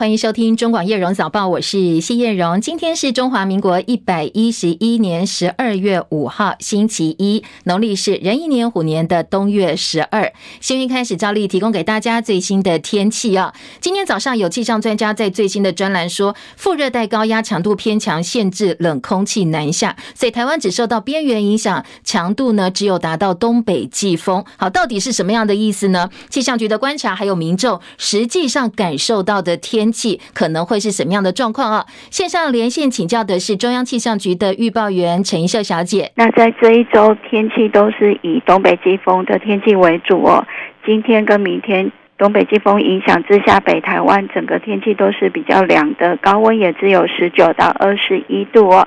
欢迎收听中广叶荣早报，我是谢叶荣。今天是中华民国一百一十一年十二月五号，星期一，农历是壬寅年虎年的冬月十二。新闻开始，照例提供给大家最新的天气啊。今天早上有气象专家在最新的专栏说，副热带高压强度偏强，限制冷空气南下，所以台湾只受到边缘影响，强度呢只有达到东北季风。好，到底是什么样的意思呢？气象局的观察还有民众实际上感受到的天。气可能会是什么样的状况啊？线上连线请教的是中央气象局的预报员陈怡秀小姐。那在这一周天气都是以东北季风的天气为主哦。今天跟明天东北季风影响之下，北台湾整个天气都是比较凉的，高温也只有十九到二十一度哦。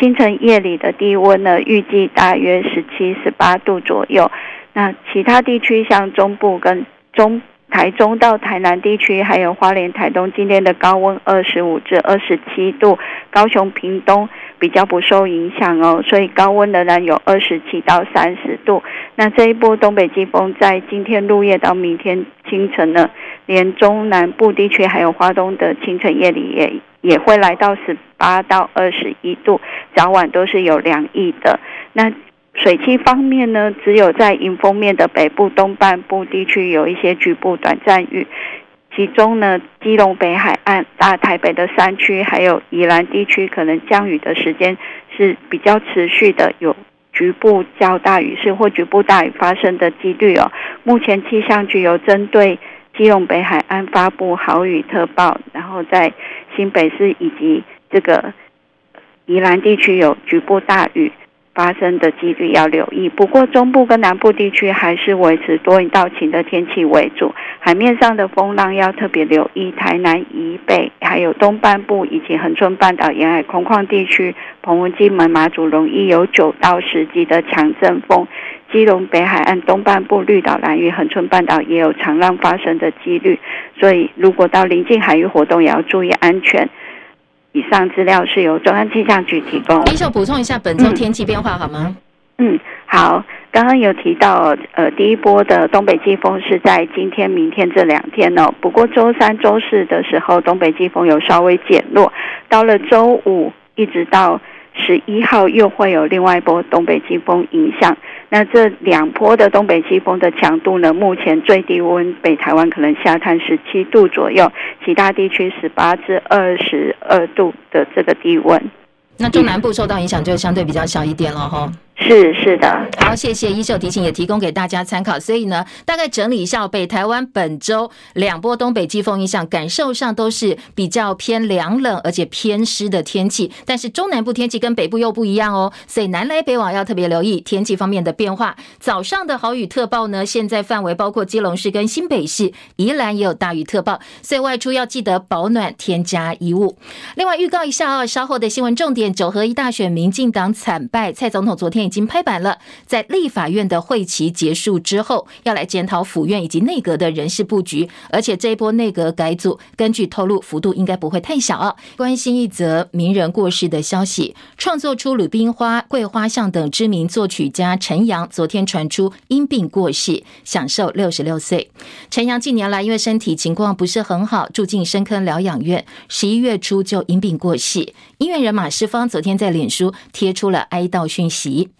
清晨夜里的低温呢，预计大约十七、十八度左右。那其他地区像中部跟中。台中到台南地区，还有花莲、台东，今天的高温二十五至二十七度，高雄、屏东比较不受影响哦，所以高温仍然有二十七到三十度。那这一波东北季风在今天入夜到明天清晨呢，连中南部地区还有花东的清晨夜里也也会来到十八到二十一度，早晚都是有凉意的。那水汽方面呢，只有在迎风面的北部东半部地区有一些局部短暂雨，其中呢，基隆北海岸、大台北的山区，还有宜兰地区，可能降雨的时间是比较持续的，有局部较大雨势或局部大雨发生的几率哦。目前气象局有针对基隆北海岸发布豪雨特报，然后在新北市以及这个宜兰地区有局部大雨。发生的几率要留意，不过中部跟南部地区还是维持多云到晴的天气为主。海面上的风浪要特别留意，台南以北还有东半部以及恒春半岛沿海空旷地区，澎湖、金门、马祖容易有九到十级的强阵风。基隆北海岸东半部、绿岛、兰屿、恒春半岛也有长浪发生的几率，所以如果到临近海域活动，也要注意安全。以上资料是由中央气象局提供。李秀补充一下本周天气变化好吗？嗯，好。刚刚有提到，呃，第一波的东北季风是在今天、明天这两天哦。不过周三、周四的时候，东北季风有稍微减弱。到了周五，一直到十一号，又会有另外一波东北季风影响。那这两波的东北季风的强度呢？目前最低温北台湾可能下探十七度左右，其他地区十八至二十二度的这个低温。那中南部受到影响就相对比较小一点了哈。是是的，好，谢谢一秀提醒，也提供给大家参考。所以呢，大概整理一下，北台湾本周两波东北季风影响，感受上都是比较偏凉冷而且偏湿的天气。但是中南部天气跟北部又不一样哦，所以南来北往要特别留意天气方面的变化。早上的豪雨特报呢，现在范围包括基隆市跟新北市，宜兰也有大雨特报，所以外出要记得保暖，添加衣物。另外预告一下啊，稍后的新闻重点：九合一大选，民进党惨败，蔡总统昨天。已经拍板了，在立法院的会期结束之后，要来检讨府院以及内阁的人事布局，而且这一波内阁改组，根据透露，幅度应该不会太小啊。关心一则名人过世的消息，创作出《鲁冰花》《桂花巷》等知名作曲家陈阳，昨天传出因病过世，享寿六十六岁。陈阳近年来因为身体情况不是很好，住进深坑疗养院，十一月初就因病过世。音乐人马世芳昨天在脸书贴出了哀悼讯息。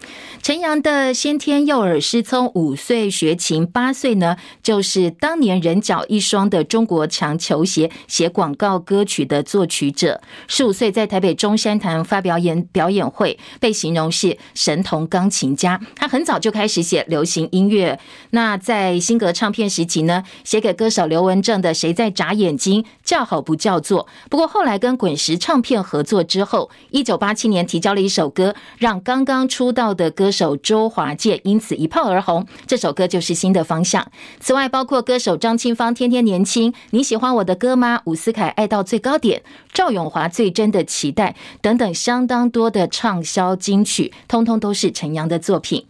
陈阳的先天右耳失聪，五岁学琴，八岁呢就是当年人脚一双的中国强球鞋写广告歌曲的作曲者。十五岁在台北中山堂发表演表演会，被形容是神童钢琴家。他很早就开始写流行音乐。那在新格唱片时期呢，写给歌手刘文正的《谁在眨眼睛》叫好不叫座。不过后来跟滚石唱片合作之后，一九八七年提交了一首歌，让刚刚出道的歌手周华健因此一炮而红，这首歌就是新的方向。此外，包括歌手张清芳《天天年轻》，你喜欢我的歌吗？伍思凯爱到最高点，赵咏华最真的期待等等，相当多的畅销金曲，通通都是陈阳的作品。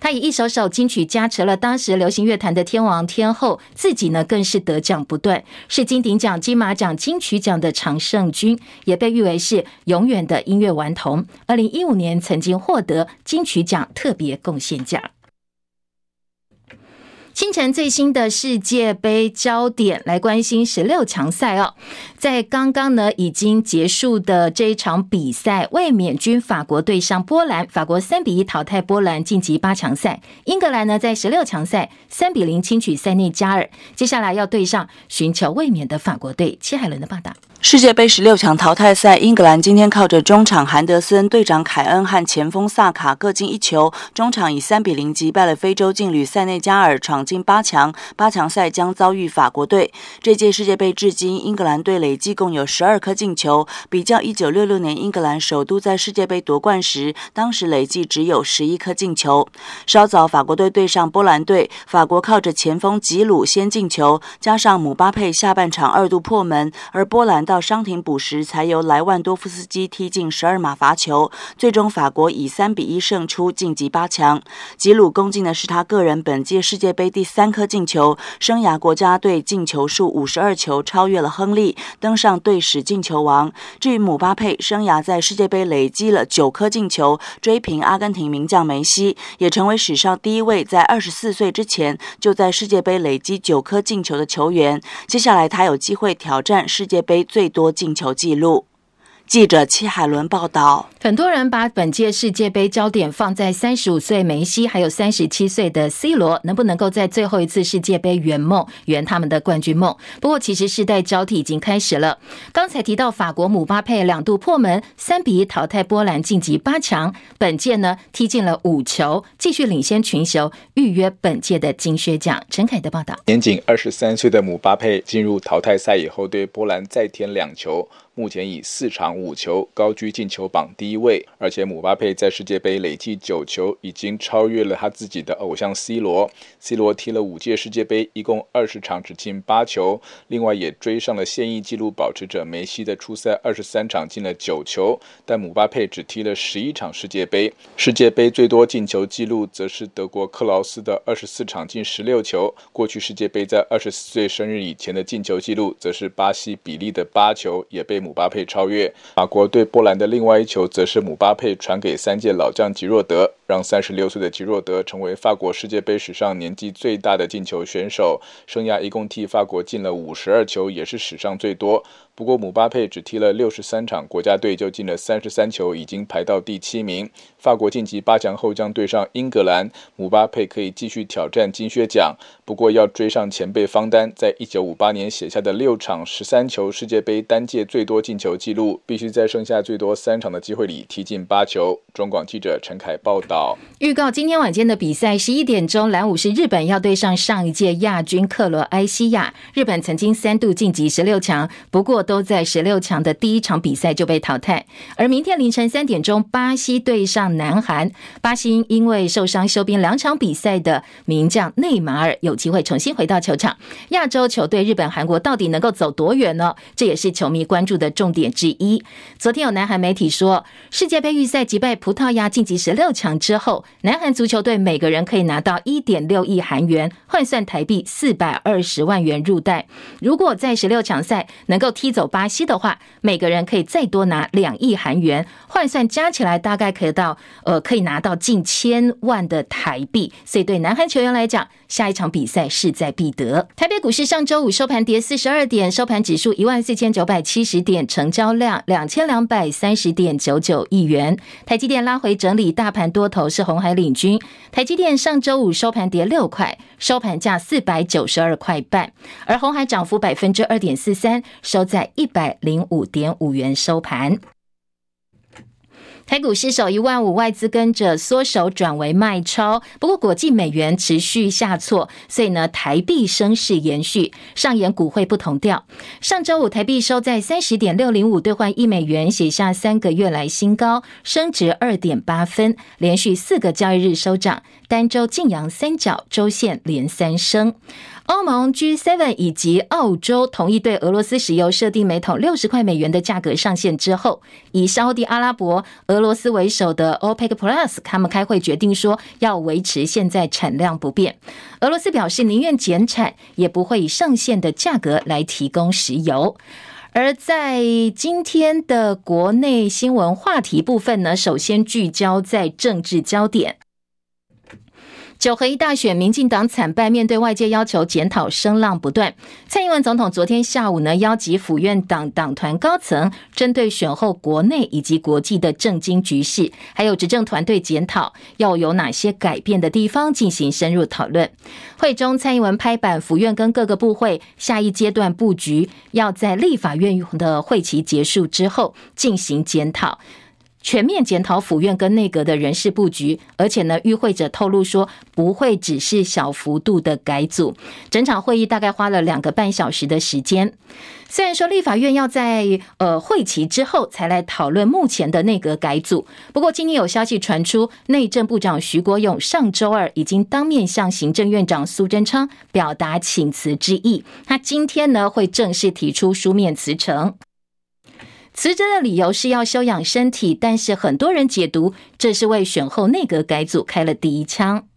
他以一首首金曲加持了当时流行乐坛的天王天后，自己呢更是得奖不断，是金鼎奖、金马奖、金曲奖的常胜军，也被誉为是永远的音乐顽童。二零一五年曾经获得金曲奖特别贡献奖。清晨最新的世界杯焦点，来关心十六强赛哦。在刚刚呢已经结束的这一场比赛，卫冕军法国对上波兰，法国三比一淘汰波兰晋级八强赛。英格兰呢在十六强赛三比零轻取塞内加尔，接下来要对上寻求卫冕的法国队。戚海伦的报道。世界杯十六强淘汰赛，英格兰今天靠着中场韩德森、队长凯恩和前锋萨卡各进一球，中场以三比零击败了非洲劲旅塞内加尔，闯进八强。八强赛将遭遇法国队。这届世界杯至今，英格兰队累计共有十二颗进球，比较一九六六年英格兰首度在世界杯夺冠时，当时累计只有十一颗进球。稍早，法国队对上波兰队，法国靠着前锋吉鲁先进球，加上姆巴佩下半场二度破门，而波兰。到伤停补时，才由莱万多夫斯基踢进十二码罚球，最终法国以三比一胜出，晋级八强。吉鲁攻进的是他个人本届世界杯第三颗进球，生涯国家队进球数五十二球，超越了亨利，登上队史进球王。至于姆巴佩，生涯在世界杯累积了九颗进球，追平阿根廷名将梅西，也成为史上第一位在二十四岁之前就在世界杯累积九颗进球的球员。接下来他有机会挑战世界杯。最多进球纪录。记者戚海伦报道，很多人把本届世界杯焦点放在三十五岁梅西，还有三十七岁的 C 罗，能不能够在最后一次世界杯圆梦，圆他们的冠军梦？不过，其实世代交替已经开始了。刚才提到法国姆巴佩两度破门，三比一淘汰波兰晋级八强。本届呢踢进了五球，继续领先群雄，预约本届的金靴奖。陈凯的报道，年仅二十三岁的姆巴佩进入淘汰赛以后，对波兰再添两球。目前以四场五球高居进球榜第一位，而且姆巴佩在世界杯累计九球，已经超越了他自己的偶像 C 罗。C 罗踢了五届世界杯，一共二十场只进八球，另外也追上了现役纪录保持者梅西的出赛二十三场进了九球。但姆巴佩只踢了十一场世界杯，世界杯最多进球纪录则是德国克劳斯的二十四场进十六球。过去世界杯在二十四岁生日以前的进球纪录则是巴西比利的八球，也被姆巴佩超越。法国对波兰的另外一球，则是姆巴佩传给三届老将吉若德，让三十六岁的吉若德成为法国世界杯史上年纪最大的进球选手，生涯一共替法国进了五十二球，也是史上最多。不过姆巴佩只踢了六十三场，国家队就进了三十三球，已经排到第七名。法国晋级八强后将对上英格兰，姆巴佩可以继续挑战金靴奖。不过要追上前辈方丹在一九五八年写下的六场十三球世界杯单届最多进球纪录，必须在剩下最多三场的机会里踢进八球。中广记者陈凯报道。预告今天晚间的比赛，十一点钟，蓝武士日本要对上上一届亚军克罗埃西亚。日本曾经三度晋级十六强，不过。都在十六强的第一场比赛就被淘汰，而明天凌晨三点钟，巴西对上南韩。巴西因为受伤休兵两场比赛的名将内马尔有机会重新回到球场。亚洲球队日本、韩国到底能够走多远呢？这也是球迷关注的重点之一。昨天有南韩媒体说，世界杯预赛击败葡萄牙晋级十六强之后，南韩足球队每个人可以拿到一点六亿韩元，换算台币四百二十万元入袋。如果在十六强赛能够踢巴西的话，每个人可以再多拿两亿韩元，换算加起来大概可以到呃，可以拿到近千万的台币。所以对南韩球员来讲，下一场比赛势在必得。台北股市上周五收盘跌四十二点，收盘指数一万四千九百七十点，成交量两千两百三十点九九亿元。台积电拉回整理，大盘多头是红海领军。台积电上周五收盘跌六块，收盘价四百九十二块半，而红海涨幅百分之二点四三，收在。一百零五点五元收盘。台股失守一万五，外资跟着缩手转为卖超。不过国际美元持续下挫，所以呢台币升势延续，上演股汇不同调。上周五台币收在三十点六零五兑换一美元，写下三个月来新高，升值二点八分，连续四个交易日收涨，单周晋阳三角，周线连三升。欧盟 G7 以及澳洲同意对俄罗斯石油设定每桶六十块美元的价格上限之后，以沙地阿拉伯、俄罗斯为首的 OPEC Plus 他们开会决定说要维持现在产量不变。俄罗斯表示宁愿减产，也不会以上限的价格来提供石油。而在今天的国内新闻话题部分呢，首先聚焦在政治焦点。九合一大选，民进党惨败，面对外界要求检讨，声浪不断。蔡英文总统昨天下午呢，邀集府院党党团高层，针对选后国内以及国际的政经局势，还有执政团队检讨要有哪些改变的地方，进行深入讨论。会中，蔡英文拍板，府院跟各个部会下一阶段布局，要在立法院的会期结束之后进行检讨。全面检讨府院跟内阁的人事布局，而且呢，与会者透露说不会只是小幅度的改组。整场会议大概花了两个半小时的时间。虽然说立法院要在呃会期之后才来讨论目前的内阁改组，不过今天有消息传出，内政部长徐国勇上周二已经当面向行政院长苏贞昌表达请辞之意，他今天呢会正式提出书面辞呈。辞职的理由是要休养身体，但是很多人解读这是为选后内阁改组开了第一枪。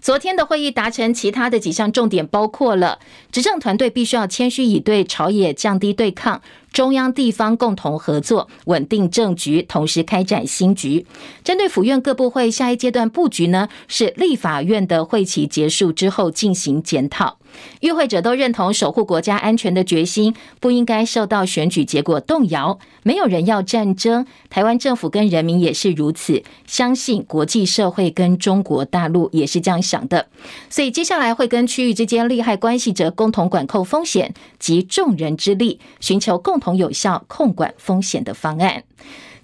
昨天的会议达成其他的几项重点，包括了执政团队必须要谦虚以对朝野降低对抗。中央地方共同合作，稳定政局，同时开展新局。针对府院各部会下一阶段布局呢，是立法院的会期结束之后进行检讨。与会者都认同守护国家安全的决心，不应该受到选举结果动摇。没有人要战争，台湾政府跟人民也是如此。相信国际社会跟中国大陆也是这样想的。所以接下来会跟区域之间利害关系者共同管控风险，集众人之力，寻求共同有效控管风险的方案。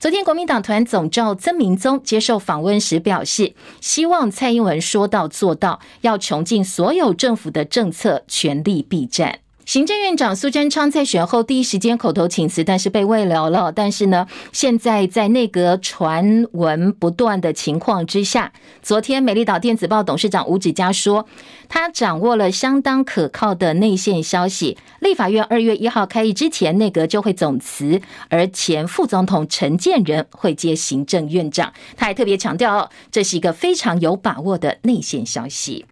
昨天，国民党团总召曾明宗接受访问时表示，希望蔡英文说到做到，要穷尽所有政府的政策，全力避战。行政院长苏贞昌在选后第一时间口头请辞，但是被慰留了。但是呢，现在在内阁传闻不断的情况之下，昨天美丽岛电子报董事长吴子嘉说，他掌握了相当可靠的内线消息，立法院二月一号开议之前，内阁就会总辞，而前副总统陈建仁会接行政院长。他还特别强调，这是一个非常有把握的内线消息。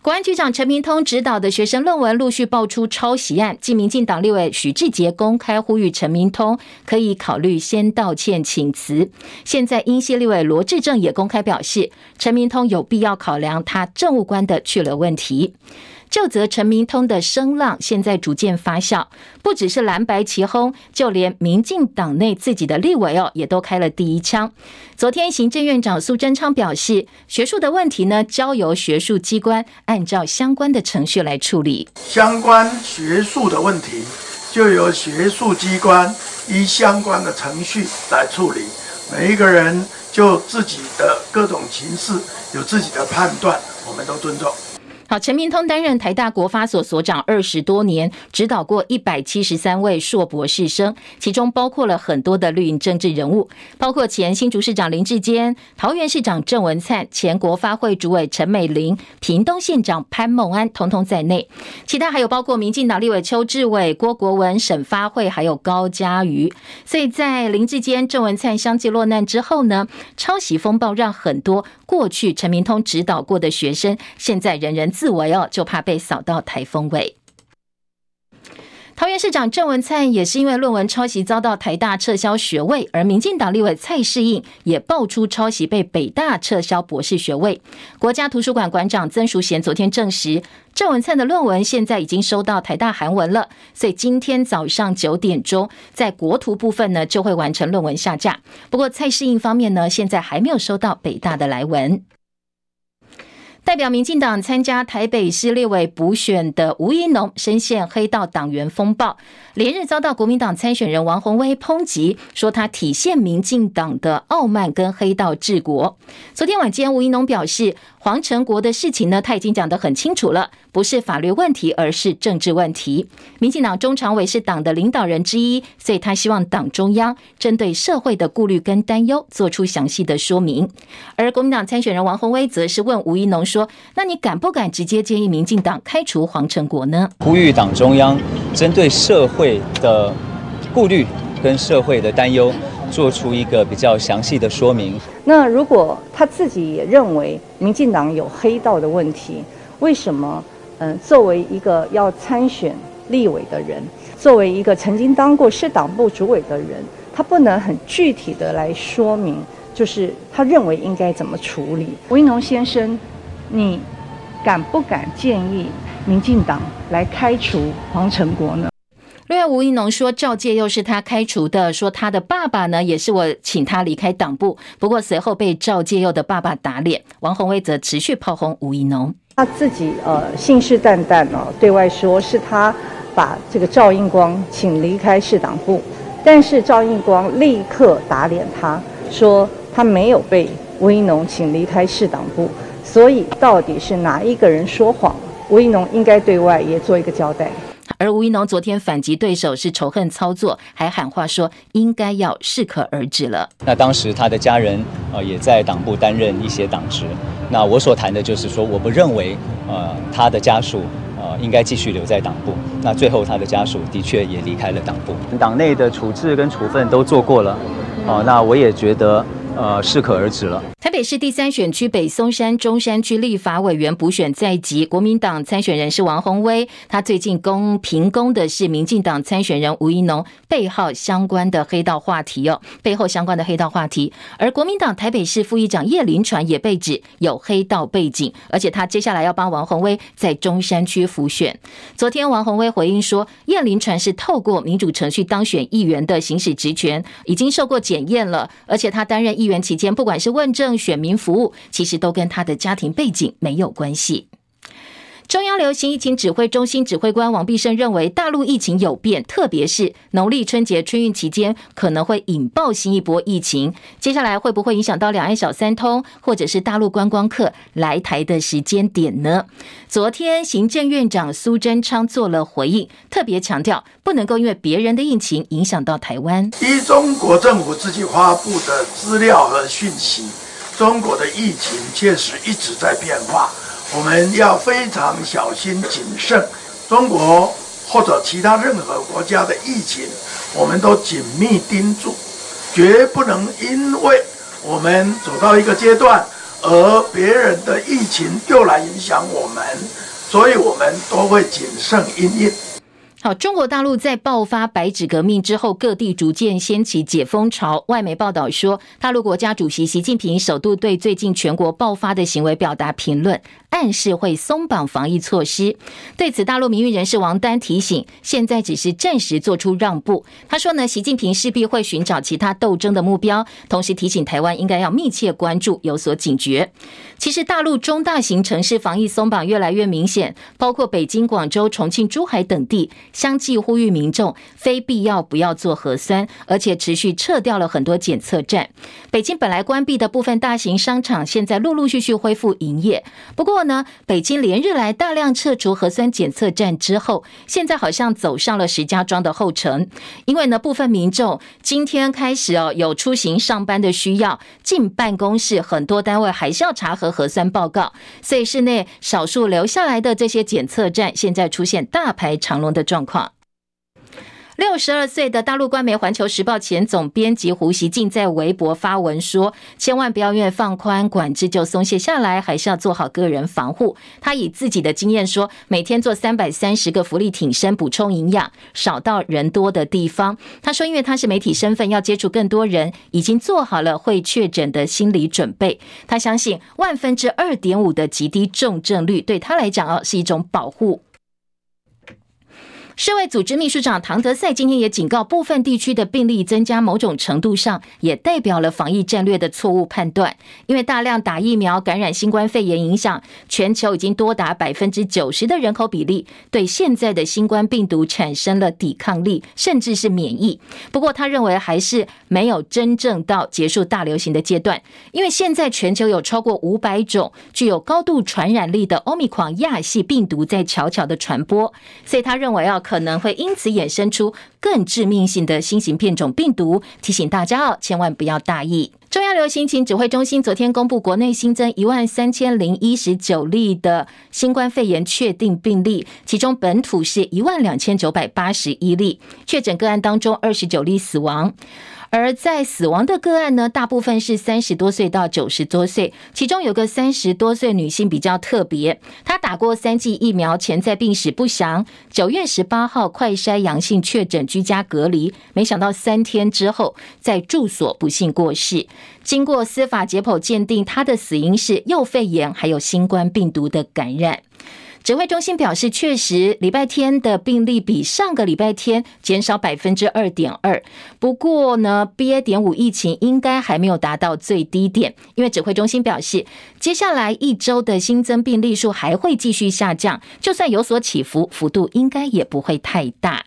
国安局长陈明通指导的学生论文陆续爆出抄袭案，继民进党立委许志杰公开呼吁陈明通可以考虑先道歉请辞。现在英系立委罗志正也公开表示，陈明通有必要考量他政务官的去留问题。就责陈明通的声浪现在逐渐发酵，不只是蓝白齐轰，就连民进党内自己的立委哦，也都开了第一枪。昨天行政院长苏贞昌表示，学术的问题呢，交由学术机关按照相关的程序来处理。相关学术的问题，就由学术机关依相关的程序来处理。每一个人就自己的各种情势有自己的判断，我们都尊重。好，陈明通担任台大国发所所长二十多年，指导过一百七十三位硕博士生，其中包括了很多的绿营政治人物，包括前新竹市长林志坚、桃园市长郑文灿、前国发会主委陈美玲、屏东县长潘孟安，统统在内。其他还有包括民进党立委邱志伟、郭国文、沈发慧，还有高嘉瑜。所以在林志坚、郑文灿相继落难之后呢，抄袭风暴让很多过去陈明通指导过的学生，现在人人。自为哦，就怕被扫到台风尾。桃园市长郑文灿也是因为论文抄袭遭到台大撤销学位，而民进党立委蔡适应也爆出抄袭被北大撤销博士学位。国家图书馆馆长曾淑贤昨天证实，郑文灿的论文现在已经收到台大韩文了，所以今天早上九点钟在国图部分呢就会完成论文下架。不过蔡适应方面呢，现在还没有收到北大的来文。代表民进党参加台北市立委补选的吴怡农深陷黑道党员风暴，连日遭到国民党参选人王鸿薇抨击，说他体现民进党的傲慢跟黑道治国。昨天晚间，吴怡农表示，黄成国的事情呢，他已经讲得很清楚了，不是法律问题，而是政治问题。民进党中常委是党的领导人之一，所以他希望党中央针对社会的顾虑跟担忧，做出详细的说明。而国民党参选人王鸿薇则是问吴怡农说：“那你敢不敢直接建议民进党开除黄成国呢？”呼吁党中央针对社会的顾虑跟社会的担忧。做出一个比较详细的说明。那如果他自己也认为民进党有黑道的问题，为什么？嗯，作为一个要参选立委的人，作为一个曾经当过市党部主委的人，他不能很具体的来说明就是他认为应该怎么处理。吴英农先生，你敢不敢建议民进党来开除黄成国呢？另外，吴一农说赵介佑是他开除的，说他的爸爸呢也是我请他离开党部。不过随后被赵介佑的爸爸打脸。王宏威则持续炮轰吴一农，他自己呃信誓旦旦哦，对外说是他把这个赵应光请离开市党部，但是赵应光立刻打脸他，说他没有被吴一农请离开市党部。所以到底是哪一个人说谎？吴一农应该对外也做一个交代。而吴一农昨天反击对手是仇恨操作，还喊话说应该要适可而止了。那当时他的家人呃也在党部担任一些党职。那我所谈的就是说，我不认为呃他的家属呃应该继续留在党部。那最后他的家属的确也离开了党部，党内的处置跟处分都做过了。哦、呃，那我也觉得。呃，适可而止了。台北市第三选区北松山中山区立法委员补选在即，国民党参选人是王鸿薇，他最近攻评攻的是民进党参选人吴怡农背后相关的黑道话题哦，背后相关的黑道话题。而国民党台北市副议长叶林传也被指有黑道背景，而且他接下来要帮王鸿薇在中山区辅选。昨天王鸿薇回应说，叶林传是透过民主程序当选议员的行使职权，已经受过检验了，而且他担任议员期间，不管是问政、选民服务，其实都跟他的家庭背景没有关系。中央流行疫情指挥中心指挥官王必胜认为，大陆疫情有变，特别是农历春节春运期间，可能会引爆新一波疫情。接下来会不会影响到两岸小三通，或者是大陆观光客来台的时间点呢？昨天行政院长苏贞昌做了回应，特别强调不能够因为别人的疫情影响到台湾。依中国政府自己发布的资料和讯息，中国的疫情确实一直在变化。我们要非常小心谨慎，中国或者其他任何国家的疫情，我们都紧密盯住，绝不能因为我们走到一个阶段，而别人的疫情又来影响我们，所以我们都会谨慎应应。好，中国大陆在爆发白纸革命之后，各地逐渐掀起解封潮。外媒报道说，大陆国家主席习近平首度对最近全国爆发的行为表达评论，暗示会松绑防疫措施。对此，大陆民运人士王丹提醒，现在只是暂时做出让步。他说呢，习近平势必会寻找其他斗争的目标，同时提醒台湾应该要密切关注，有所警觉。其实，大陆中大型城市防疫松绑越来越明显，包括北京、广州、重庆、珠海等地。相继呼吁民众非必要不要做核酸，而且持续撤掉了很多检测站。北京本来关闭的部分大型商场，现在陆陆续续恢复营业。不过呢，北京连日来大量撤除核酸检测站之后，现在好像走上了石家庄的后尘。因为呢，部分民众今天开始哦，有出行上班的需要，进办公室很多单位还是要查核核酸报告，所以室内少数留下来的这些检测站，现在出现大排长龙的状状况。六十二岁的大陆官媒《环球时报》前总编辑胡锡进在微博发文说：“千万不要因为放宽管制就松懈下来，还是要做好个人防护。”他以自己的经验说：“每天做三百三十个福利挺身，补充营养，少到人多的地方。”他说：“因为他是媒体身份，要接触更多人，已经做好了会确诊的心理准备。他相信万分之二点五的极低重症率对他来讲哦是一种保护。”世卫组织秘书长唐德赛今天也警告，部分地区的病例增加，某种程度上也代表了防疫战略的错误判断。因为大量打疫苗感染新冠肺炎影响，全球已经多达百分之九十的人口比例对现在的新冠病毒产生了抵抗力，甚至是免疫。不过，他认为还是没有真正到结束大流行的阶段，因为现在全球有超过五百种具有高度传染力的欧米狂亚系病毒在悄悄的传播，所以他认为要。可能会因此衍生出更致命性的新型变种病毒，提醒大家哦，千万不要大意。中央流行情指挥中心昨天公布，国内新增一万三千零一十九例的新冠肺炎确定病例，其中本土是一万两千九百八十一例，确诊个案当中二十九例死亡。而在死亡的个案呢，大部分是三十多岁到九十多岁，其中有个三十多岁女性比较特别，她打过三剂疫苗，潜在病史不详。九月十八号快筛阳性确诊，居家隔离，没想到三天之后在住所不幸过世。经过司法解剖鉴定，她的死因是右肺炎，还有新冠病毒的感染。指挥中心表示，确实礼拜天的病例比上个礼拜天减少百分之二点二。不过呢，BA. 点五疫情应该还没有达到最低点，因为指挥中心表示，接下来一周的新增病例数还会继续下降，就算有所起伏，幅度应该也不会太大。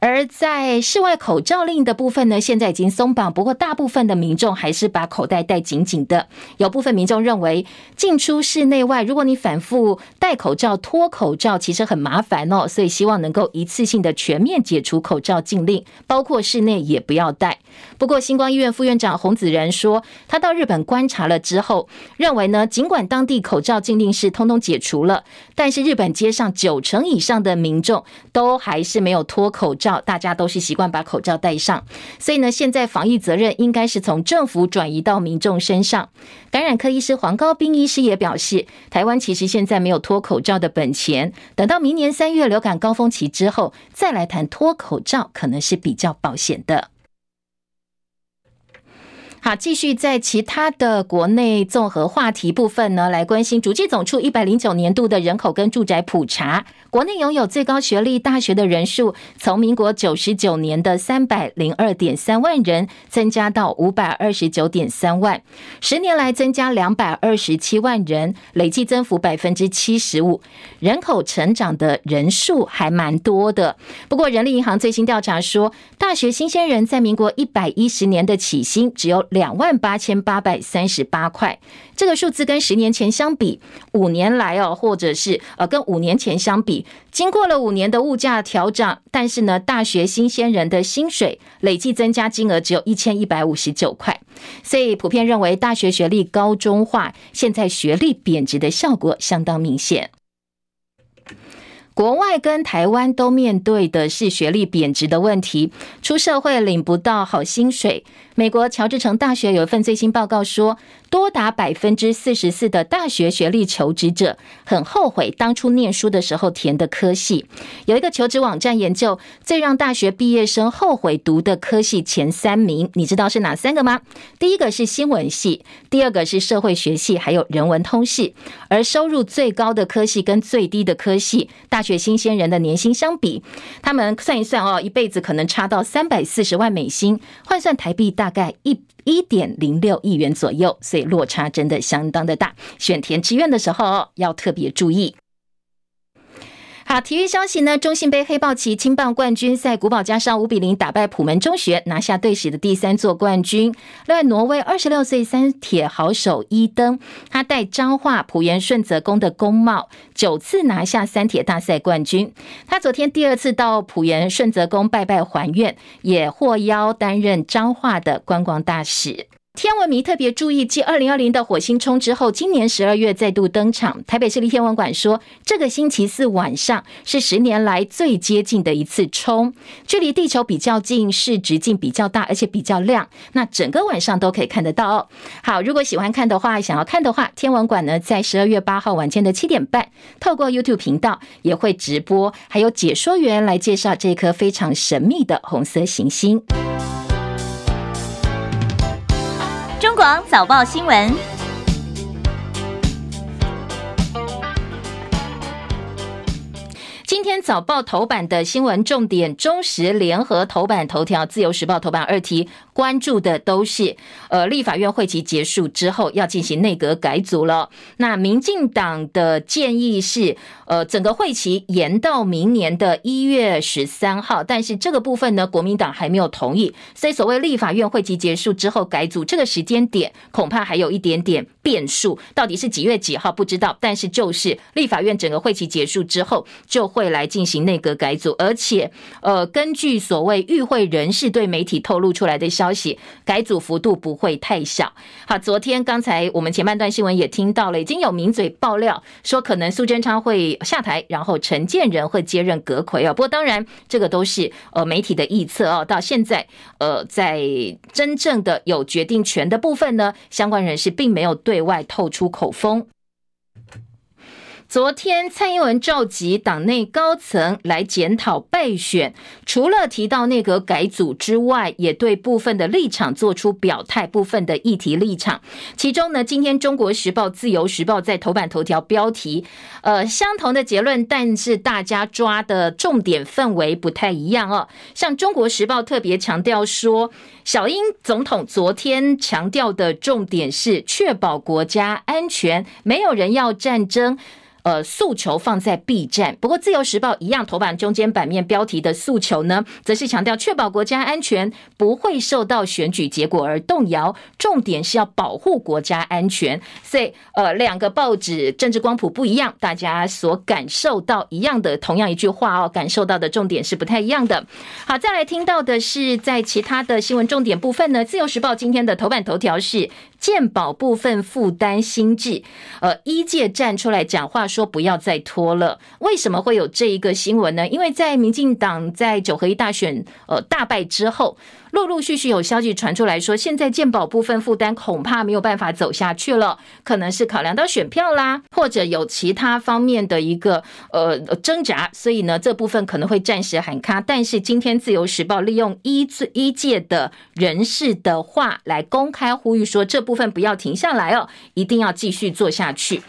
而在室外口罩令的部分呢，现在已经松绑，不过大部分的民众还是把口袋戴紧紧的。有部分民众认为，进出室内外，如果你反复戴口罩、脱口罩，其实很麻烦哦。所以希望能够一次性的全面解除口罩禁令，包括室内也不要戴。不过，星光医院副院长洪子仁说，他到日本观察了之后，认为呢，尽管当地口罩禁令是通通解除了，但是日本街上九成以上的民众都还是没有脱口罩。大家都是习惯把口罩戴上，所以呢，现在防疫责任应该是从政府转移到民众身上。感染科医师黄高斌医师也表示，台湾其实现在没有脱口罩的本钱，等到明年三月流感高峰期之后，再来谈脱口罩，可能是比较保险的。好，继续在其他的国内综合话题部分呢，来关心主计总处一百零九年度的人口跟住宅普查。国内拥有最高学历大学的人数，从民国九十九年的三百零二点三万人，增加到五百二十九点三万，十年来增加两百二十七万人，累计增幅百分之七十五。人口成长的人数还蛮多的。不过，人力银行最新调查说，大学新鲜人在民国一百一十年的起薪只有两万八千八百三十八块，这个数字跟十年前相比，五年来哦，或者是呃，跟五年前相比，经过了五年的物价调涨，但是呢，大学新鲜人的薪水累计增加金额只有一千一百五十九块，所以普遍认为大学学历高中化，现在学历贬值的效果相当明显。国外跟台湾都面对的是学历贬值的问题，出社会领不到好薪水。美国乔治城大学有一份最新报告说，多达百分之四十四的大学学历求职者很后悔当初念书的时候填的科系。有一个求职网站研究，最让大学毕业生后悔读的科系前三名，你知道是哪三个吗？第一个是新闻系，第二个是社会学系，还有人文通系。而收入最高的科系跟最低的科系，大学新鲜人的年薪相比，他们算一算哦，一辈子可能差到三百四十万美金，换算台币大。大概一一点零六亿元左右，所以落差真的相当的大。选填志愿的时候要特别注意。好，体育消息呢？中信杯黑豹旗青棒冠军赛，古堡加上五比零打败普门中学，拿下队史的第三座冠军。另外，挪威二十六岁三铁好手伊登，他带彰化璞园顺泽宫的宫帽，九次拿下三铁大赛冠军。他昨天第二次到璞园顺泽宫拜拜还愿，也获邀担任彰化的观光大使。天文迷特别注意，继二零二零的火星冲之后，今年十二月再度登场。台北市立天文馆说，这个星期四晚上是十年来最接近的一次冲，距离地球比较近，是直径比较大，而且比较亮。那整个晚上都可以看得到哦。好，如果喜欢看的话，想要看的话，天文馆呢在十二月八号晚间的七点半，透过 YouTube 频道也会直播，还有解说员来介绍这颗非常神秘的红色行星。广早报新闻。天早报头版的新闻重点：中时联合头版头条，自由时报头版二题。关注的都是，呃，立法院会期结束之后要进行内阁改组了。那民进党的建议是，呃，整个会期延到明年的一月十三号，但是这个部分呢，国民党还没有同意。所以，所谓立法院会期结束之后改组这个时间点，恐怕还有一点点变数。到底是几月几号不知道，但是就是立法院整个会期结束之后就会来。来进行内阁改组，而且呃，根据所谓与会人士对媒体透露出来的消息，改组幅度不会太小。好，昨天刚才我们前半段新闻也听到了，已经有名嘴爆料说，可能苏贞昌会下台，然后陈建仁会接任阁揆哦。不过当然，这个都是呃媒体的臆测哦。到现在，呃，在真正的有决定权的部分呢，相关人士并没有对外透出口风。昨天，蔡英文召集党内高层来检讨败选，除了提到内阁改组之外，也对部分的立场做出表态，部分的议题立场。其中呢，今天《中国时报》、《自由时报》在头版头条标题，呃，相同的结论，但是大家抓的重点氛围不太一样哦。像《中国时报》特别强调说，小英总统昨天强调的重点是确保国家安全，没有人要战争。呃，诉求放在 B 站。不过，《自由时报》一样头版中间版面标题的诉求呢，则是强调确保国家安全不会受到选举结果而动摇，重点是要保护国家安全。所以，呃，两个报纸政治光谱不一样，大家所感受到一样的同样一句话哦，感受到的重点是不太一样的。好，再来听到的是在其他的新闻重点部分呢，《自由时报》今天的头版头条是。健保部分负担新制，呃，一届站出来讲话说说不要再拖了。为什么会有这一个新闻呢？因为在民进党在九合一大选呃大败之后。陆陆续续有消息传出来说，现在健保部分负担恐怕没有办法走下去了，可能是考量到选票啦，或者有其他方面的一个呃挣扎，所以呢，这部分可能会暂时喊卡。但是今天自由时报利用医医界的人士的话来公开呼吁说，这部分不要停下来哦，一定要继续做下去。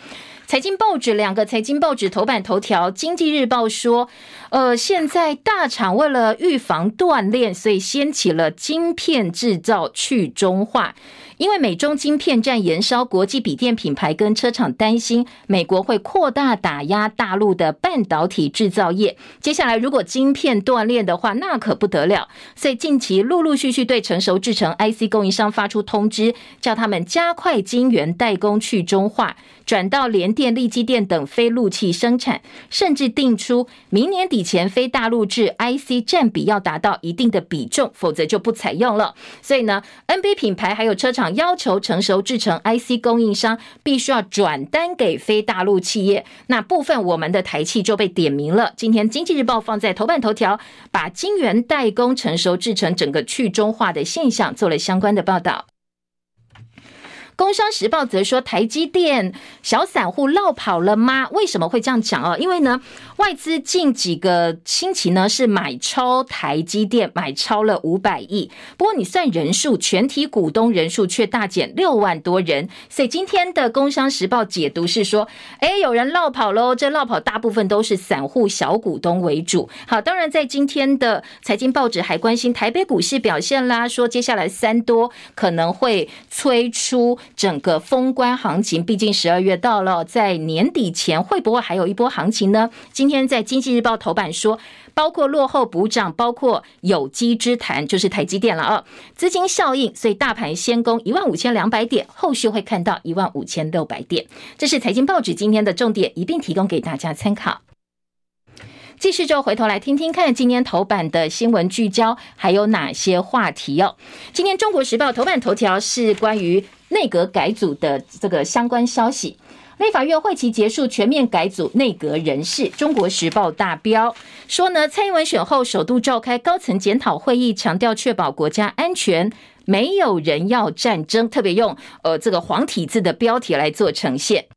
财经报纸两个财经报纸头版头条，《经济日报》说，呃，现在大厂为了预防断链，所以掀起了晶片制造去中化。因为美中晶片战延烧，国际笔电品牌跟车厂担心美国会扩大打压大陆的半导体制造业。接下来如果晶片断链的话，那可不得了。所以近期陆陆续续对成熟制成 IC 供应商发出通知，叫他们加快晶圆代工去中化，转到联电、力积电等非陆器生产，甚至定出明年底以前非大陆制 IC 占比要达到一定的比重，否则就不采用了。所以呢，NB 品牌还有车厂。要求成熟制成 IC 供应商必须要转单给非大陆企业，那部分我们的台企就被点名了。今天经济日报放在头版头条，把晶圆代工成熟制成整个去中化的现象做了相关的报道。工商时报则说，台积电小散户落跑了吗？为什么会这样讲哦？因为呢，外资近几个星期呢是买超台积电，买超了五百亿。不过你算人数，全体股东人数却大减六万多人。所以今天的工商时报解读是说，哎，有人落跑喽。这落跑大部分都是散户小股东为主。好，当然在今天的财经报纸还关心台北股市表现啦，说接下来三多可能会催出。整个封关行情，毕竟十二月到了，在年底前会不会还有一波行情呢？今天在经济日报头版说，包括落后补涨，包括有机之谈，就是台积电了啊，资金效应，所以大盘先攻一万五千两百点，后续会看到一万五千六百点。这是财经报纸今天的重点，一并提供给大家参考。继续就回头来听听看，今天头版的新闻聚焦还有哪些话题哦？今天中国时报头版头条是关于内阁改组的这个相关消息。立法院会期结束，全面改组内阁人事。中国时报大标说呢，蔡英文选后首度召开高层检讨会议，强调确保国家安全，没有人要战争，特别用呃这个黄体字的标题来做呈现。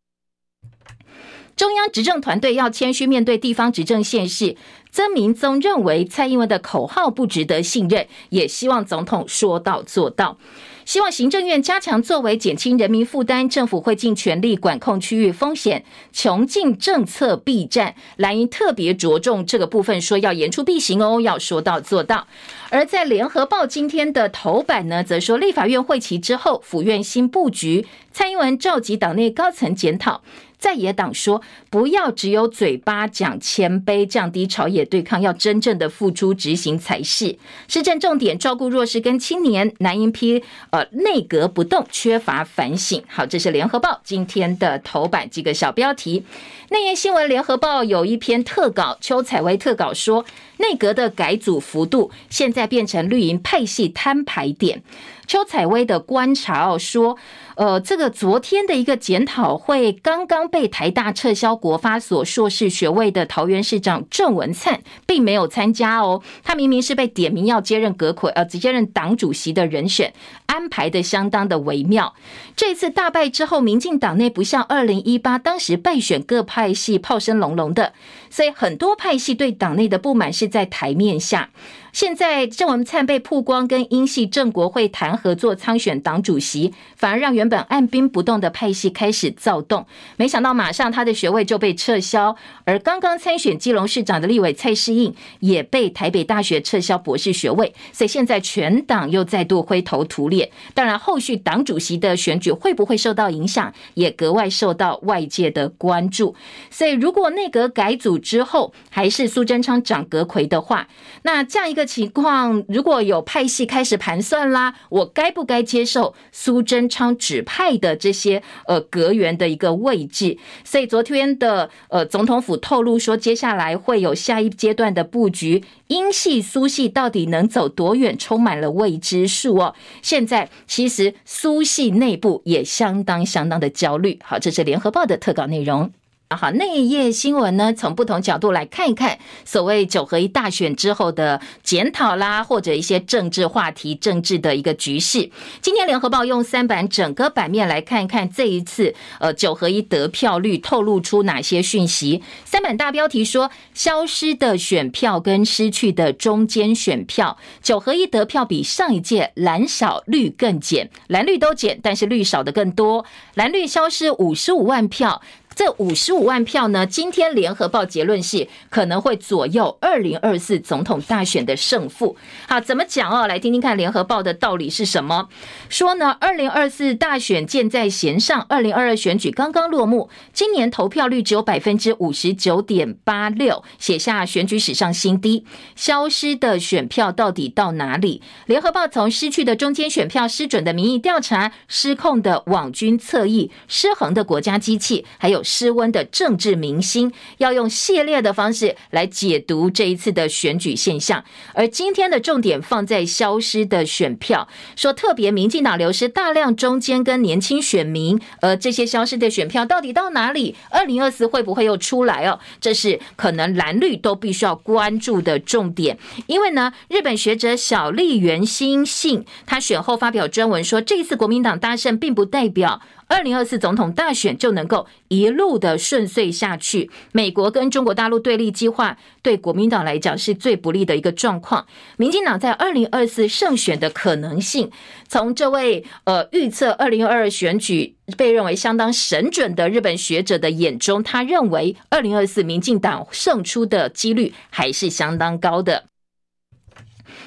中央执政团队要谦虚面对地方执政县市。曾明宗认为蔡英文的口号不值得信任，也希望总统说到做到。希望行政院加强作为，减轻人民负担。政府会尽全力管控区域风险，穷尽政策避战。蓝营特别着重这个部分，说要言出必行哦，要说到做到。而在联合报今天的头版呢，则说立法院会期之后，府院新布局，蔡英文召集党内高层检讨。在野党说，不要只有嘴巴讲谦卑，降低朝野对抗，要真正的付诸执行才是。施政重点照顾弱势跟青年，蓝营批呃内阁不动，缺乏反省。好，这是联合报今天的头版几个小标题。内页新闻，联合报有一篇特稿，邱采薇特稿说，内阁的改组幅度现在变成绿营派系摊牌点。邱采薇的观察哦说，呃，这个昨天的一个检讨会，刚刚被台大撤销国发所硕士学位的桃园市长郑文灿并没有参加哦。他明明是被点名要接任阁揆，呃，直接任党主席的人选，安排的相当的微妙。这次大败之后，民进党内不像二零一八当时败选各派系炮声隆隆的，所以很多派系对党内的不满是在台面下。现在郑文灿被曝光跟英系郑国会谈合作参选党主席，反而让原本按兵不动的派系开始躁动。没想到马上他的学位就被撤销，而刚刚参选基隆市长的立委蔡适应也被台北大学撤销博士学位，所以现在全党又再度灰头土脸。当然，后续党主席的选举会不会受到影响，也格外受到外界的关注。所以，如果内阁改组之后还是苏贞昌掌阁揆的话，那这样一个。情况，如果有派系开始盘算啦，我该不该接受苏贞昌指派的这些呃阁员的一个位置？所以昨天的呃总统府透露说，接下来会有下一阶段的布局，英系苏系到底能走多远，充满了未知数哦。现在其实苏系内部也相当相当的焦虑。好，这是联合报的特稿内容。好，那一页新闻呢，从不同角度来看一看所谓九合一大选之后的检讨啦，或者一些政治话题、政治的一个局势。今天联合报用三版整个版面来看一看这一次呃九合一得票率透露出哪些讯息。三版大标题说：消失的选票跟失去的中间选票，九合一得票比上一届蓝少绿更减，蓝绿都减，但是绿少的更多，蓝绿消失五十五万票。这五十五万票呢？今天联合报结论是可能会左右二零二四总统大选的胜负。好，怎么讲哦？来听听看联合报的道理是什么？说呢，二零二四大选箭在弦上，二零二二选举刚刚落幕，今年投票率只有百分之五十九点八六，写下选举史上新低。消失的选票到底到哪里？联合报从失去的中间选票、失准的民意调查、失控的网军侧翼、失衡的国家机器，还有。失温的政治明星要用系列的方式来解读这一次的选举现象，而今天的重点放在消失的选票，说特别民进党流失大量中间跟年轻选民，而这些消失的选票到底到哪里？二零二四会不会又出来哦？这是可能蓝绿都必须要关注的重点，因为呢，日本学者小笠原新幸他选后发表专文说，这一次国民党大胜并不代表。二零二四总统大选就能够一路的顺遂下去。美国跟中国大陆对立激化，对国民党来讲是最不利的一个状况。民进党在二零二四胜选的可能性，从这位呃预测二零二二选举被认为相当神准的日本学者的眼中，他认为二零二四民进党胜出的几率还是相当高的。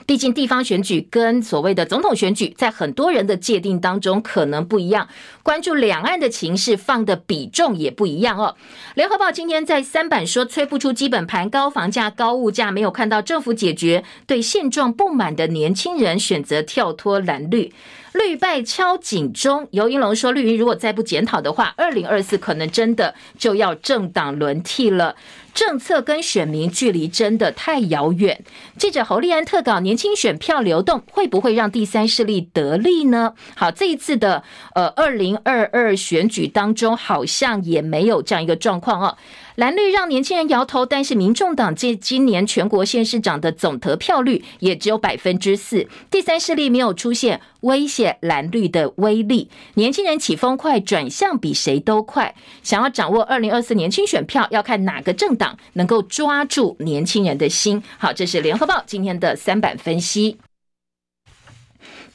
毕竟地方选举跟所谓的总统选举，在很多人的界定当中可能不一样，关注两岸的情势放的比重也不一样哦。联合报今天在三版说，催不出基本盘，高房价、高物价，没有看到政府解决，对现状不满的年轻人选择跳脱蓝绿，绿败敲警钟。尤英龙说，绿营如果再不检讨的话，二零二四可能真的就要政党轮替了。政策跟选民距离真的太遥远。记者侯立安特稿：年轻选票流动会不会让第三势力得利呢？好，这一次的呃二零二二选举当中，好像也没有这样一个状况哦。蓝绿让年轻人摇头，但是民众党这今年全国县市长的总得票率也只有百分之四，第三势力没有出现威胁蓝绿的威力。年轻人起风快，转向比谁都快。想要掌握二零二四年轻选票，要看哪个政党能够抓住年轻人的心。好，这是联合报今天的三版分析。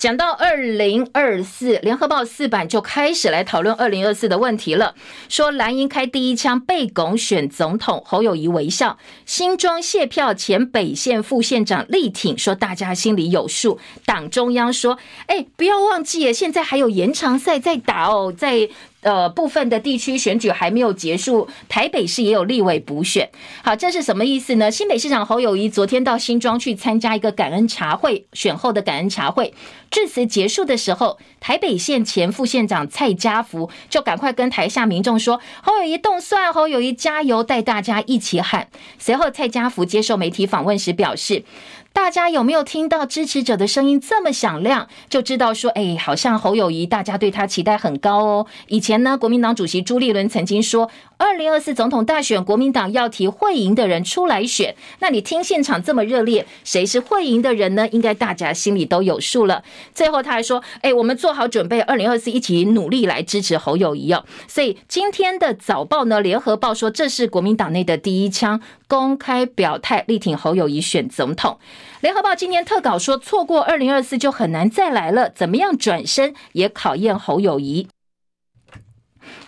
讲到二零二四，联合报四版就开始来讨论二零二四的问题了。说蓝营开第一枪，被拱选总统，侯友谊微笑。新庄卸票前北县副县长力挺，说大家心里有数。党中央说，哎，不要忘记，现在还有延长赛在打哦，在。呃部分的地区选举还没有结束，台北市也有立委补选。好，这是什么意思呢？新北市长侯友宜昨天到新庄去参加一个感恩茶会，选后的感恩茶会。致辞结束的时候，台北县前副县长蔡家福就赶快跟台下民众说：“侯友宜动算，侯友宜加油，带大家一起喊。”随后，蔡家福接受媒体访问时表示。大家有没有听到支持者的声音这么响亮？就知道说，哎，好像侯友谊，大家对他期待很高哦。以前呢，国民党主席朱立伦曾经说，二零二四总统大选，国民党要提会赢的人出来选。那你听现场这么热烈，谁是会赢的人呢？应该大家心里都有数了。最后他还说，哎，我们做好准备，二零二四一起努力来支持侯友谊哦。所以今天的早报呢，联合报说，这是国民党内的第一枪，公开表态力挺侯友谊选总统。联合报今天特稿说，错过二零二四就很难再来了，怎么样转身也考验侯友谊。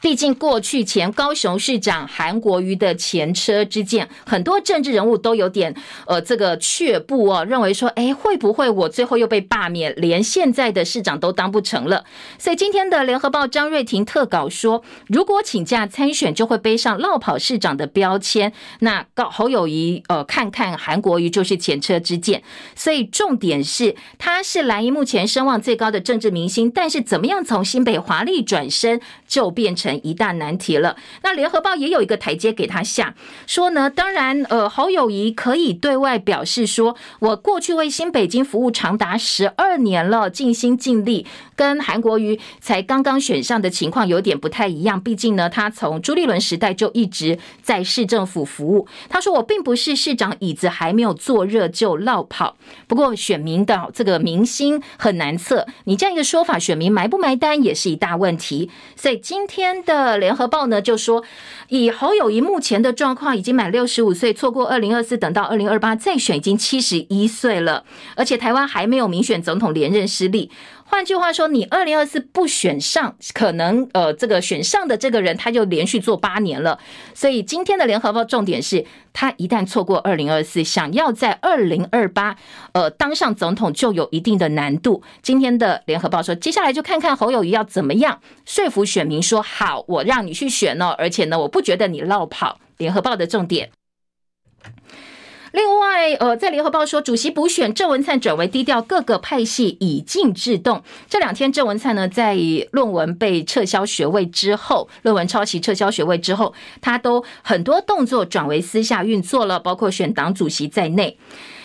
毕竟，过去前高雄市长韩国瑜的前车之鉴，很多政治人物都有点呃这个却步哦，认为说，哎，会不会我最后又被罢免，连现在的市长都当不成了？所以今天的联合报张瑞婷特稿说，如果请假参选，就会背上落跑市长的标签。那高侯友谊，呃，看看韩国瑜就是前车之鉴。所以重点是，他是蓝营目前声望最高的政治明星，但是怎么样从新北华丽转身，就变成。一大难题了。那联合报也有一个台阶给他下，说呢，当然，呃，侯友谊可以对外表示说，我过去为新北京服务长达十二年了，尽心尽力。跟韩国瑜才刚刚选上的情况有点不太一样，毕竟呢，他从朱立伦时代就一直在市政府服务。他说，我并不是市长椅子还没有坐热就落跑。不过选民的这个民心很难测，你这样一个说法，选民埋不埋单也是一大问题。所以今天。的联合报呢就说，以侯友谊目前的状况，已经满六十五岁，错过二零二四，等到二零二八再选，已经七十一岁了，而且台湾还没有民选总统连任失利。换句话说，你二零二四不选上，可能呃，这个选上的这个人他就连续做八年了。所以今天的联合报重点是，他一旦错过二零二四，想要在二零二八呃当上总统，就有一定的难度。今天的联合报说，接下来就看看侯友谊要怎么样说服选民说好，我让你去选哦，而且呢，我不觉得你落跑。联合报的重点。另外，呃，在联合报说，主席补选郑文灿转为低调，各个派系以静制动。这两天，郑文灿呢，在论文被撤销学位之后，论文抄袭撤销学位之后，他都很多动作转为私下运作了，包括选党主席在内。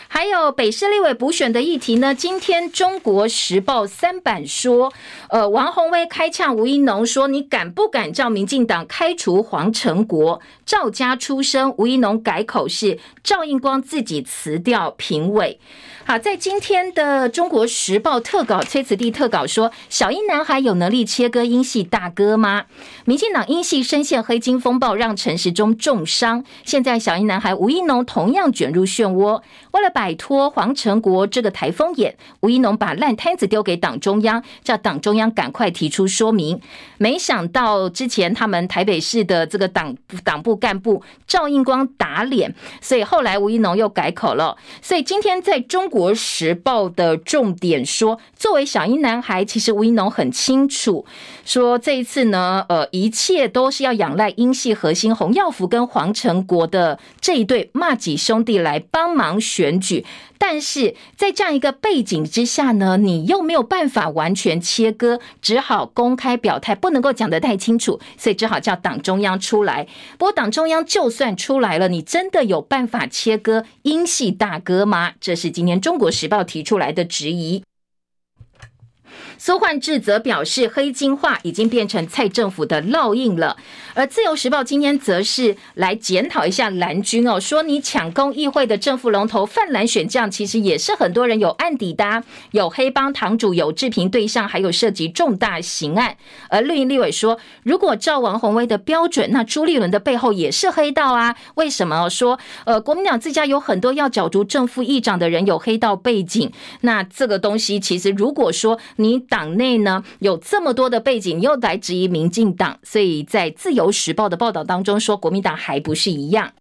还有北市立委补选的议题呢？今天《中国时报》三版说，呃，王宏威开呛吴怡农说：“你敢不敢叫民进党开除黄成国？”赵家出生，吴怡农改口是赵应光自己辞掉评委。好，在今天的《中国时报》特稿，崔子弟特稿说：“小英男孩有能力切割英系大哥吗？”民进党英系深陷黑金风暴，让陈时中重伤。现在小英男孩吴怡农同样卷入漩涡。为了摆脱黄成国这个台风眼，吴怡农把烂摊子丢给党中央，叫党中央赶快提出说明。没想到之前他们台北市的这个党党部干部赵应光打脸，所以后来吴怡农又改口了。所以今天在中国。《国时报》的重点说，作为小英男孩，其实吴一农很清楚，说这一次呢，呃，一切都是要仰赖英系核心洪耀福跟黄成国的这一对骂几兄弟来帮忙选举。但是在这样一个背景之下呢，你又没有办法完全切割，只好公开表态，不能够讲得太清楚，所以只好叫党中央出来。不过党中央就算出来了，你真的有办法切割英系大哥吗？这是今天《中国时报》提出来的质疑。苏焕智则表示，黑金化已经变成蔡政府的烙印了。而自由时报今天则是来检讨一下蓝军哦，说你抢攻议会的正副龙头泛蓝选将，其实也是很多人有案底的，有黑帮堂主，有治平对象，还有涉及重大刑案。而绿营立委说，如果照王宏威的标准，那朱立伦的背后也是黑道啊？为什么说呃国民党自家有很多要角逐正副议长的人有黑道背景？那这个东西其实如果说你党内呢有这么多的背景，又来质疑民进党，所以在自由时报的报道当中说，国民党还不是一样。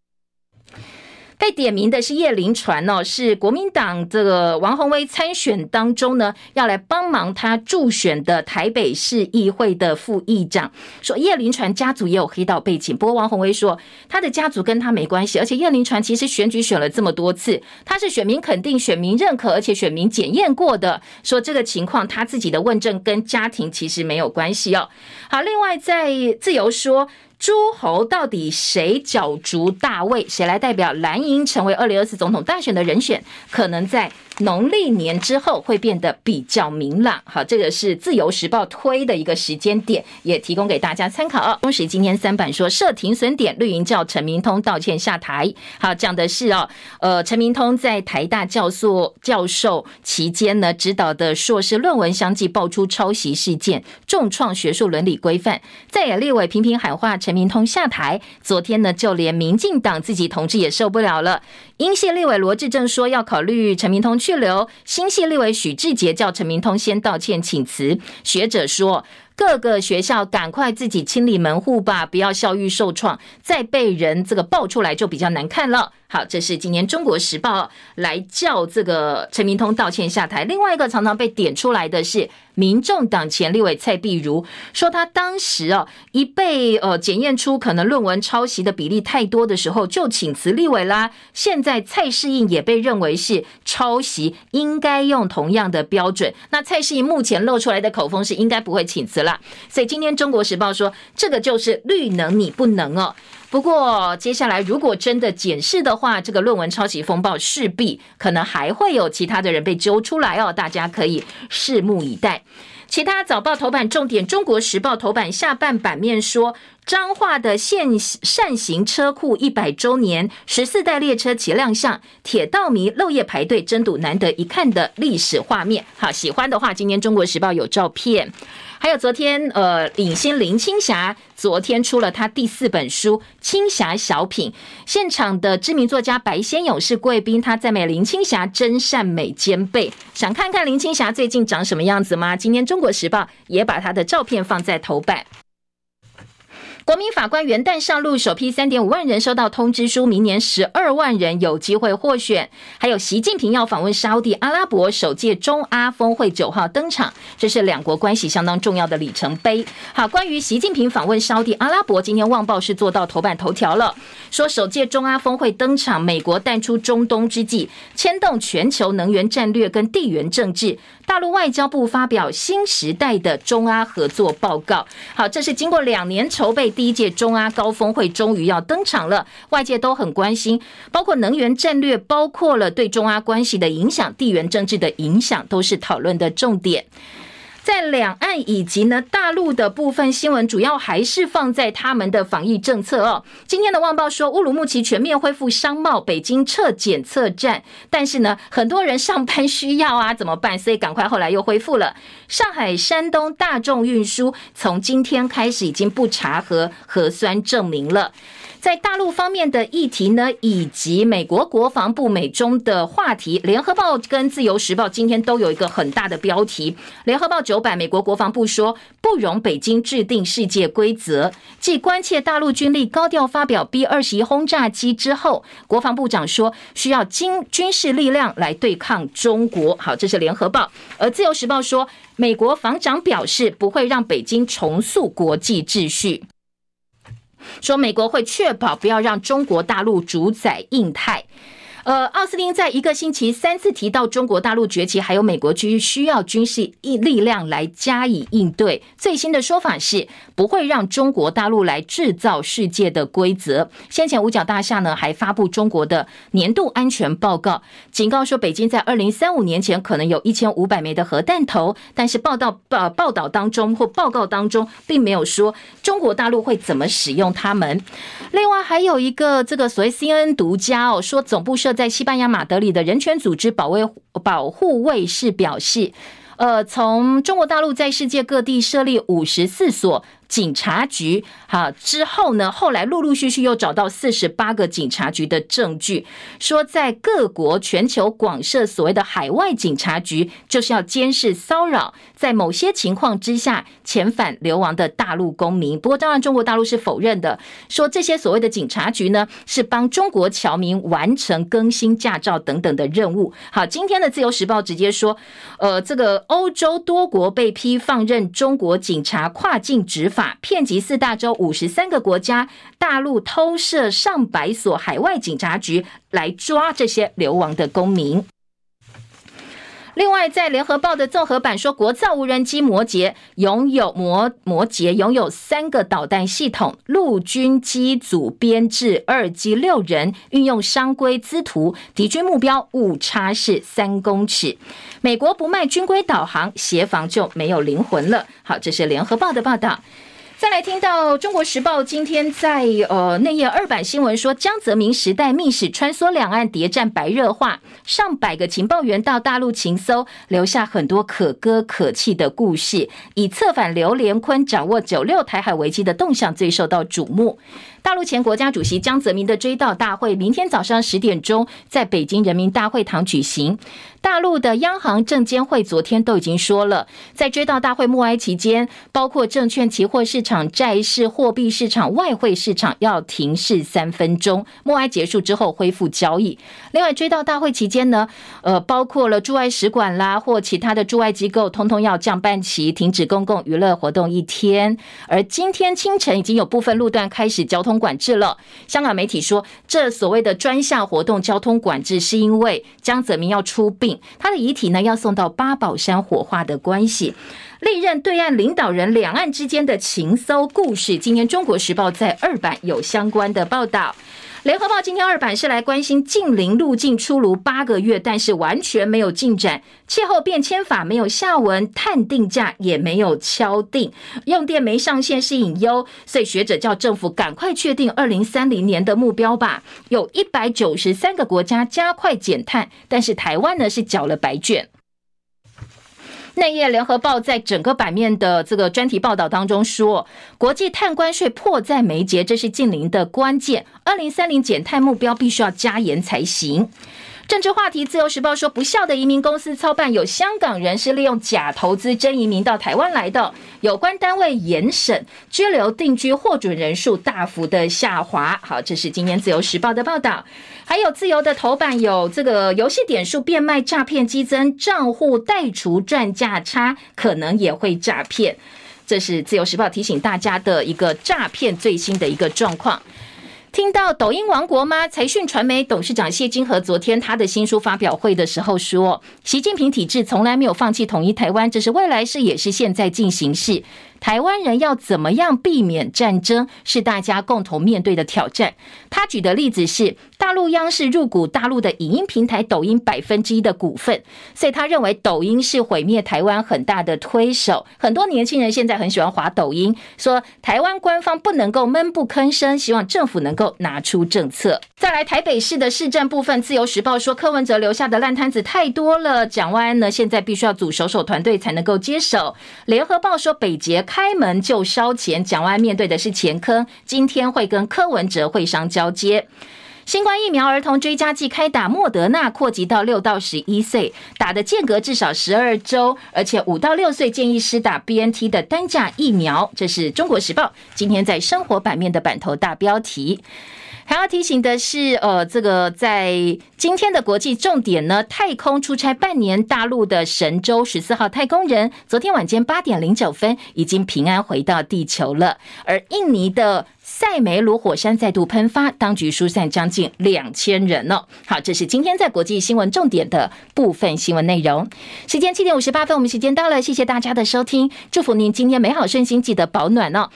被点名的是叶林传哦，是国民党这个王宏威参选当中呢，要来帮忙他助选的台北市议会的副议长。说叶林传家族也有黑道背景，不过王宏威说他的家族跟他没关系，而且叶林传其实选举选了这么多次，他是选民肯定、选民认可，而且选民检验过的。说这个情况，他自己的问政跟家庭其实没有关系哦。好，另外在自由说。诸侯到底谁角逐大位？谁来代表蓝营成为二零二四总统大选的人选？可能在。农历年之后会变得比较明朗，好，这个是自由时报推的一个时间点，也提供给大家参考哦。中时今天三版说设停损点，绿营叫陈明通道歉下台。好，讲的是哦，呃，陈明通在台大教授教授期间呢，指导的硕士论文相继爆出抄袭事件，重创学术伦理规范。在野立委频频喊话陈明通下台。昨天呢，就连民进党自己同志也受不了了。英系立委罗致正说要考虑陈明通。去留新系立委许志杰叫陈明通先道歉请辞。学者说，各个学校赶快自己清理门户吧，不要校誉受创，再被人这个爆出来就比较难看了。好，这是今年《中国时报》来叫这个陈明通道歉下台。另外一个常常被点出来的是，民众党前立委蔡碧如说，他当时哦一被呃检验出可能论文抄袭的比例太多的时候，就请辞立委啦。现在蔡适应也被认为是抄袭，应该用同样的标准。那蔡适应目前露出来的口风是应该不会请辞啦。所以今天《中国时报》说，这个就是绿能你不能哦。不过，接下来如果真的检视的话，这个论文抄袭风暴势必可能还会有其他的人被揪出来哦，大家可以拭目以待。其他早报头版重点，《中国时报》头版下半版面说，彰化的现扇形车库一百周年，十四代列车齐亮相，铁道迷漏夜排队争睹难得一看的历史画面。好，喜欢的话，今天《中国时报》有照片。还有昨天，呃，影星林青霞昨天出了她第四本书《青霞小品》，现场的知名作家白先勇是贵宾，他赞美林青霞真善美兼备。想看看林青霞最近长什么样子吗？今天《中国时报》也把她的照片放在头版。国民法官元旦上路，首批三点五万人收到通知书，明年十二万人有机会获选。还有习近平要访问沙地阿拉伯，首届中阿峰会九号登场，这是两国关系相当重要的里程碑。好，关于习近平访问沙地阿拉伯，今天《旺报》是做到头版头条了，说首届中阿峰会登场，美国淡出中东之际，牵动全球能源战略跟地缘政治。大陆外交部发表新时代的中阿合作报告。好，这是经过两年筹备，第一届中阿高峰会终于要登场了。外界都很关心，包括能源战略，包括了对中阿关系的影响、地缘政治的影响，都是讨论的重点。在两岸以及呢大陆的部分新闻，主要还是放在他们的防疫政策哦。今天的《旺报》说，乌鲁木齐全面恢复商贸，北京撤检测站，但是呢，很多人上班需要啊，怎么办？所以赶快后来又恢复了。上海、山东大众运输从今天开始已经不查核核酸证明了。在大陆方面的议题呢，以及美国国防部美中的话题，联合报跟自由时报今天都有一个很大的标题。联合报九版，美国国防部说不容北京制定世界规则。继关切大陆军力高调发表 B 二十一轰炸机之后，国防部长说需要军军事力量来对抗中国。好，这是联合报。而自由时报说，美国防长表示不会让北京重塑国际秩序。说美国会确保不要让中国大陆主宰印太。呃，奥斯汀在一个星期三次提到中国大陆崛起，还有美国需需要军事力量来加以应对。最新的说法是不会让中国大陆来制造世界的规则。先前五角大厦呢还发布中国的年度安全报告，警告说北京在二零三五年前可能有一千五百枚的核弹头，但是报道报报道当中或报告当中并没有说中国大陆会怎么使用它们。另外还有一个这个所谓 CNN 独家哦，说总部设在西班牙马德里的人权组织保卫保护卫士表示，呃，从中国大陆在世界各地设立五十四所警察局，好之后呢，后来陆陆续续又找到四十八个警察局的证据，说在各国全球广设所谓的海外警察局，就是要监视骚扰，在某些情况之下遣返流亡的大陆公民。不过当然，中国大陆是否认的，说这些所谓的警察局呢，是帮中国侨民完成更新驾照等等的任务。好，今天的自由时报直接说，呃，这个欧洲多国被批放任中国警察跨境执法。法遍及四大洲五十三个国家，大陆偷设上百所海外警察局来抓这些流亡的公民。另外，在联合报的综合版说，国造无人机摩羯拥有摩摩羯拥有三个导弹系统，陆军机组编制二机六人，运用商规资图，敌军目标误差是三公尺。美国不卖军规导航，协防就没有灵魂了。好，这是联合报的报道。再来听到《中国时报》今天在呃内页二版新闻说，江泽民时代密使穿梭两岸谍战白热化，上百个情报员到大陆情搜，留下很多可歌可泣的故事。以策反刘连坤、掌握九六台海危机的动向最受到瞩目。大陆前国家主席江泽民的追悼大会，明天早上十点钟在北京人民大会堂举行。大陆的央行、证监会昨天都已经说了，在追悼大会默哀期间，包括证券、期货市场、债市、货币市场、外汇市场要停市三分钟。默哀结束之后恢复交易。另外，追悼大会期间呢，呃，包括了驻外使馆啦或其他的驻外机构，通通要降半旗，停止公共娱乐活动一天。而今天清晨已经有部分路段开始交通管制了。香港媒体说，这所谓的专项活动交通管制，是因为江泽民要出殡。他的遗体呢，要送到八宝山火化的关系，历任对岸领导人两岸之间的情搜故事。今天《中国时报》在二版有相关的报道。联合报今天二版是来关心近零路径出炉八个月，但是完全没有进展。气候变迁法没有下文，碳定价也没有敲定，用电没上限是隐忧，所以学者叫政府赶快确定二零三零年的目标吧。有一百九十三个国家加快减碳，但是台湾呢是缴了白卷。内页联合报在整个版面的这个专题报道当中说，国际碳关税迫在眉睫，这是净零的关键。二零三零减碳目标必须要加严才行。政治话题，《自由时报》说，不孝的移民公司操办，有香港人是利用假投资真移民到台湾来的。有关单位严审，居留定居获准人数大幅的下滑。好，这是今天《自由时报》的报道。还有自由的头版有这个游戏点数变卖诈骗激增，账户代除赚价差，可能也会诈骗。这是《自由时报》提醒大家的一个诈骗最新的一个状况。听到抖音王国吗？财讯传媒董事长谢金河昨天他的新书发表会的时候说，习近平体制从来没有放弃统一台湾，这是未来式，也是现在进行式。台湾人要怎么样避免战争，是大家共同面对的挑战。他举的例子是，大陆央视入股大陆的影音平台抖音百分之一的股份，所以他认为抖音是毁灭台湾很大的推手。很多年轻人现在很喜欢滑抖音，说台湾官方不能够闷不吭声，希望政府能够拿出政策。再来台北市的市政部分，自由时报说柯文哲留下的烂摊子太多了，蒋万安呢现在必须要组手手团队才能够接手。联合报说北捷。开门就烧钱，蒋万面对的是前坑，今天会跟柯文哲会商交接。新冠疫苗儿童追加剂开打，莫德纳扩及到六到十一岁，打的间隔至少十二周，而且五到六岁建议施打 BNT 的单价疫苗。这是中国时报今天在生活版面的版头大标题。还要提醒的是，呃，这个在今天的国际重点呢，太空出差半年，大陆的神舟十四号太空人，昨天晚间八点零九分已经平安回到地球了，而印尼的。塞梅鲁火山再度喷发，当局疏散将近两千人哦。好，这是今天在国际新闻重点的部分新闻内容。时间七点五十八分，我们时间到了，谢谢大家的收听，祝福您今天美好顺心，记得保暖哦。